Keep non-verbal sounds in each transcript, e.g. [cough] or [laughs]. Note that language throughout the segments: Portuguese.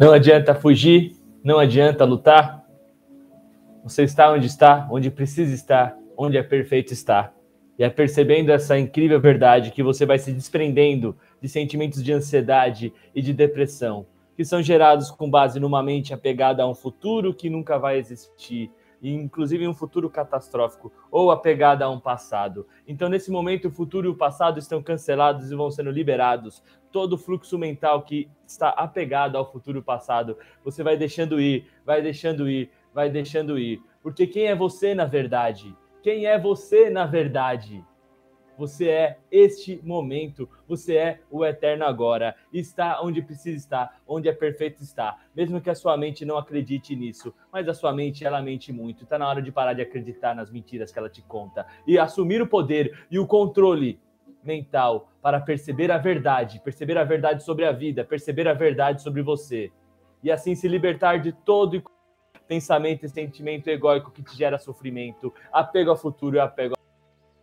Não adianta fugir, não adianta lutar. Você está onde está, onde precisa estar, onde é perfeito estar. E é percebendo essa incrível verdade que você vai se desprendendo de sentimentos de ansiedade e de depressão, que são gerados com base numa mente apegada a um futuro que nunca vai existir, inclusive um futuro catastrófico, ou apegada a um passado. Então, nesse momento, o futuro e o passado estão cancelados e vão sendo liberados. Todo o fluxo mental que está apegado ao futuro e passado, você vai deixando ir, vai deixando ir, vai deixando ir. Porque quem é você na verdade? Quem é você na verdade? Você é este momento, você é o eterno agora. Está onde precisa estar, onde é perfeito estar. Mesmo que a sua mente não acredite nisso, mas a sua mente, ela mente muito. Está na hora de parar de acreditar nas mentiras que ela te conta e assumir o poder e o controle mental para perceber a verdade, perceber a verdade sobre a vida, perceber a verdade sobre você. E assim se libertar de todo pensamento e sentimento egóico que te gera sofrimento, apego ao futuro e apego.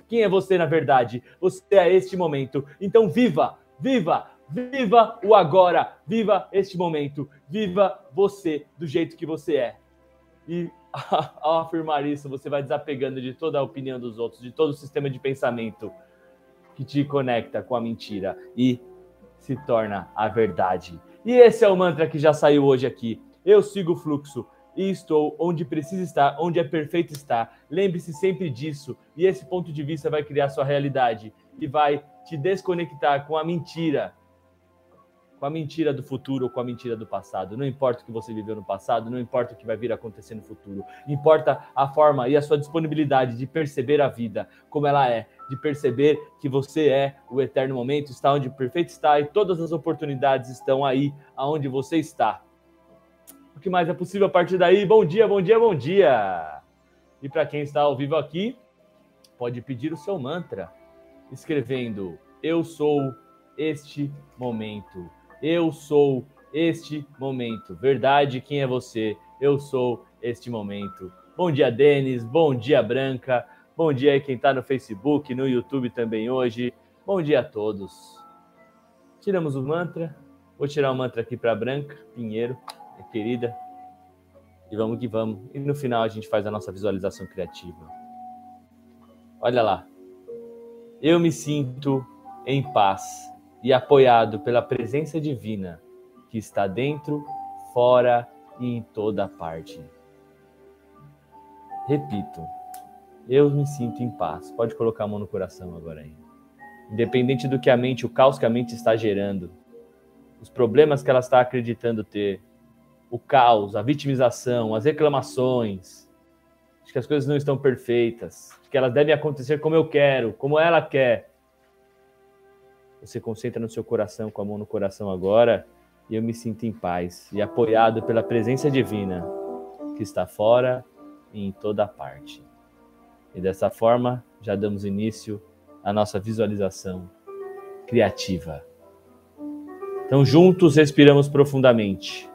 Quem é você na verdade? Você é este momento. Então viva, viva, viva o agora, viva este momento, viva você do jeito que você é. E [laughs] ao afirmar isso, você vai desapegando de toda a opinião dos outros, de todo o sistema de pensamento que te conecta com a mentira e se torna a verdade. E esse é o mantra que já saiu hoje aqui. Eu sigo o fluxo, e estou onde precisa estar, onde é perfeito estar. Lembre-se sempre disso, e esse ponto de vista vai criar sua realidade e vai te desconectar com a mentira, com a mentira do futuro ou com a mentira do passado. Não importa o que você viveu no passado, não importa o que vai vir acontecer no futuro. Importa a forma e a sua disponibilidade de perceber a vida como ela é, de perceber que você é o eterno momento, está onde perfeito está e todas as oportunidades estão aí aonde você está o que mais é possível a partir daí. Bom dia, bom dia, bom dia! E para quem está ao vivo aqui, pode pedir o seu mantra, escrevendo: Eu sou este momento. Eu sou este momento. Verdade, quem é você? Eu sou este momento. Bom dia, Denis. Bom dia, Branca. Bom dia aí quem está no Facebook, no YouTube também hoje. Bom dia a todos. Tiramos o mantra. Vou tirar o mantra aqui para Branca Pinheiro querida. E vamos que vamos. E no final a gente faz a nossa visualização criativa. Olha lá. Eu me sinto em paz e apoiado pela presença divina que está dentro, fora e em toda parte. Repito. Eu me sinto em paz. Pode colocar a mão no coração agora aí. Independente do que a mente, o caos que a mente está gerando, os problemas que ela está acreditando ter, o caos, a vitimização, as reclamações, de que as coisas não estão perfeitas, de que elas devem acontecer como eu quero, como ela quer. Você concentra no seu coração, com a mão no coração agora, e eu me sinto em paz e apoiado pela presença divina que está fora e em toda parte. E dessa forma, já damos início à nossa visualização criativa. Então, juntos respiramos profundamente.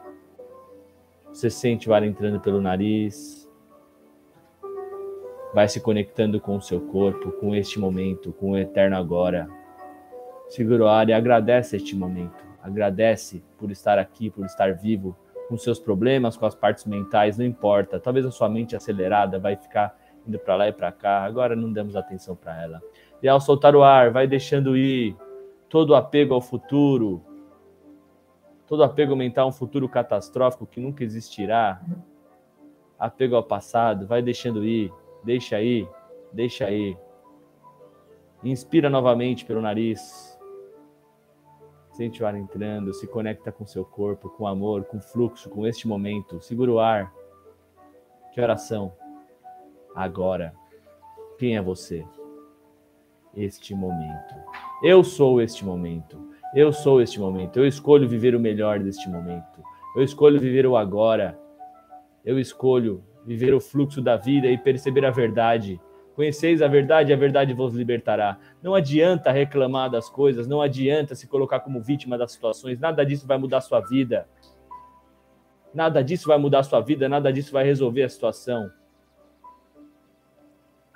Você sente o ar entrando pelo nariz, vai se conectando com o seu corpo, com este momento, com o eterno agora. Segura o ar e agradece este momento. Agradece por estar aqui, por estar vivo, com seus problemas, com as partes mentais, não importa. Talvez a sua mente acelerada vai ficar indo para lá e para cá. Agora não damos atenção para ela. E ao soltar o ar, vai deixando ir todo o apego ao futuro, todo apego mental a um futuro catastrófico que nunca existirá, apego ao passado, vai deixando ir, deixa ir, deixa ir. Inspira novamente pelo nariz. Sente o ar entrando, se conecta com seu corpo, com amor, com fluxo, com este momento. Segura o ar. Que oração? Agora. Quem é você? Este momento. Eu sou este momento. Eu sou este momento. Eu escolho viver o melhor deste momento. Eu escolho viver o agora. Eu escolho viver o fluxo da vida e perceber a verdade. Conheceis a verdade a verdade vos libertará. Não adianta reclamar das coisas, não adianta se colocar como vítima das situações, nada disso vai mudar a sua vida. Nada disso vai mudar a sua vida, nada disso vai resolver a situação.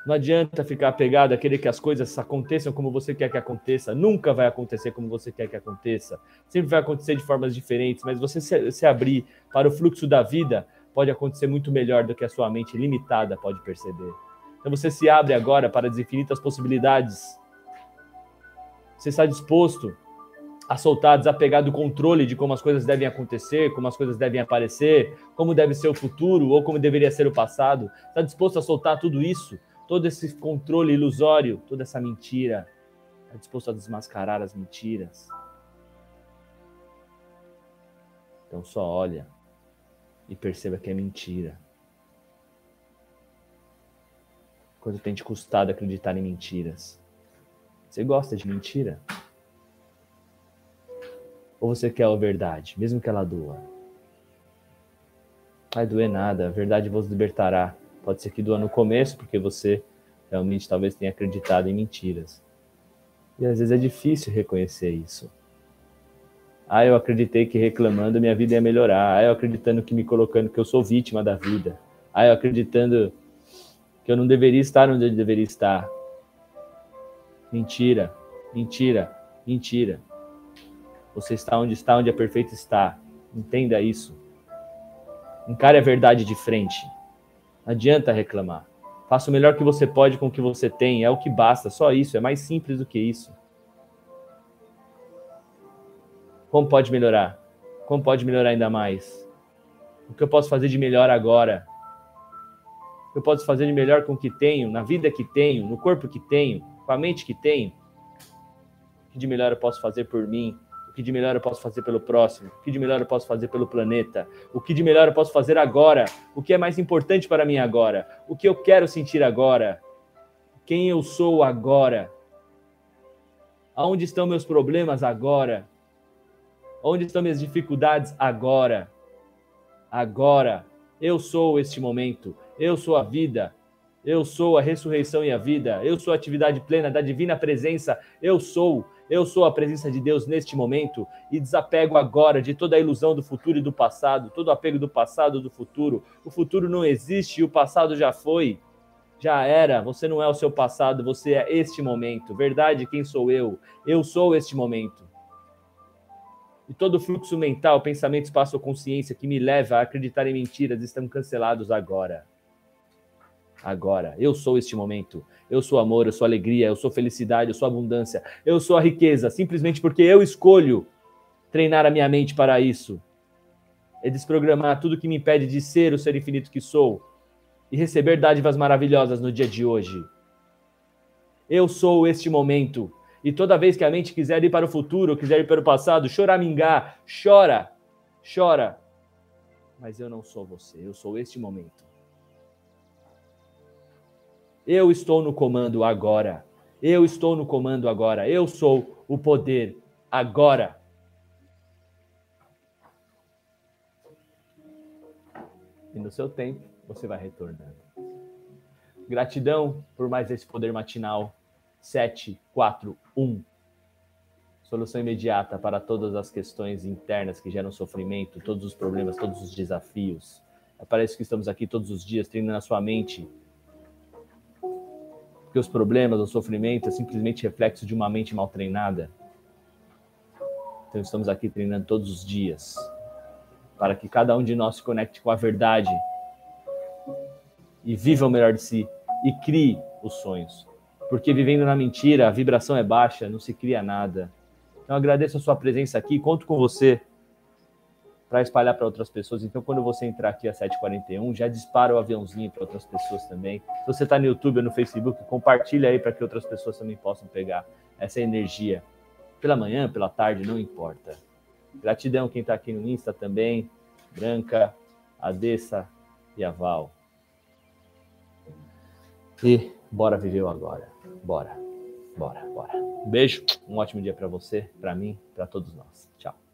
Não adianta ficar apegado a querer que as coisas aconteçam como você quer que aconteça. Nunca vai acontecer como você quer que aconteça. Sempre vai acontecer de formas diferentes, mas você se, se abrir para o fluxo da vida pode acontecer muito melhor do que a sua mente limitada pode perceber. Então você se abre agora para as infinitas possibilidades. Você está disposto a soltar, desapegar do controle de como as coisas devem acontecer, como as coisas devem aparecer, como deve ser o futuro ou como deveria ser o passado. Está disposto a soltar tudo isso todo esse controle ilusório, toda essa mentira. Está disposto a desmascarar as mentiras. Então só olha e perceba que é mentira. Quanto tem te custado acreditar em mentiras? Você gosta de mentira? Ou você quer a verdade, mesmo que ela doa? Vai doer nada, a verdade vos libertará. Pode ser que doa no começo, porque você realmente talvez tenha acreditado em mentiras. E às vezes é difícil reconhecer isso. Ah, eu acreditei que reclamando minha vida ia melhorar. Ah, eu acreditando que me colocando que eu sou vítima da vida. Ah, eu acreditando que eu não deveria estar onde eu deveria estar. Mentira, mentira, mentira. Você está onde está, onde a perfeita está. Entenda isso. Encare a verdade de frente. Não adianta reclamar. Faça o melhor que você pode com o que você tem, é o que basta, só isso, é mais simples do que isso. Como pode melhorar? Como pode melhorar ainda mais? O que eu posso fazer de melhor agora? O que eu posso fazer de melhor com o que tenho, na vida que tenho, no corpo que tenho, com a mente que tenho? O que de melhor eu posso fazer por mim? Que de melhor eu posso fazer pelo próximo, o que de melhor eu posso fazer pelo planeta, o que de melhor eu posso fazer agora, o que é mais importante para mim agora, o que eu quero sentir agora, quem eu sou agora, aonde estão meus problemas agora, onde estão minhas dificuldades agora, agora, eu sou este momento, eu sou a vida, eu sou a ressurreição e a vida, eu sou a atividade plena da divina presença, eu sou eu sou a presença de Deus neste momento e desapego agora de toda a ilusão do futuro e do passado, todo o apego do passado e do futuro. O futuro não existe e o passado já foi. Já era, você não é o seu passado, você é este momento. Verdade, quem sou eu? Eu sou este momento. E todo o fluxo mental, pensamento, espaço ou consciência que me leva a acreditar em mentiras estão cancelados agora agora. Eu sou este momento. Eu sou amor, eu sou alegria, eu sou felicidade, eu sou abundância, eu sou a riqueza, simplesmente porque eu escolho treinar a minha mente para isso. É desprogramar tudo que me impede de ser o ser infinito que sou e receber dádivas maravilhosas no dia de hoje. Eu sou este momento. E toda vez que a mente quiser ir para o futuro, quiser ir para o passado, choramingar, chora, chora. Mas eu não sou você, eu sou este momento. Eu estou no comando agora. Eu estou no comando agora. Eu sou o poder agora. E no seu tempo, você vai retornando. Gratidão por mais esse poder matinal 741. Solução imediata para todas as questões internas que geram sofrimento, todos os problemas, todos os desafios. É para isso que estamos aqui todos os dias, treinando a sua mente porque os problemas, o sofrimento é simplesmente reflexo de uma mente mal treinada. Então estamos aqui treinando todos os dias para que cada um de nós se conecte com a verdade e viva o melhor de si e crie os sonhos. Porque vivendo na mentira, a vibração é baixa, não se cria nada. Então agradeço a sua presença aqui, conto com você para espalhar para outras pessoas. Então, quando você entrar aqui às 7h41, já dispara o aviãozinho para outras pessoas também. Se você está no YouTube ou no Facebook, compartilha aí para que outras pessoas também possam pegar essa energia. Pela manhã, pela tarde, não importa. Gratidão quem está aqui no Insta também. Branca, Adessa e a Val. E bora viver agora. Bora, bora, bora. Um beijo, um ótimo dia para você, para mim, para todos nós. Tchau.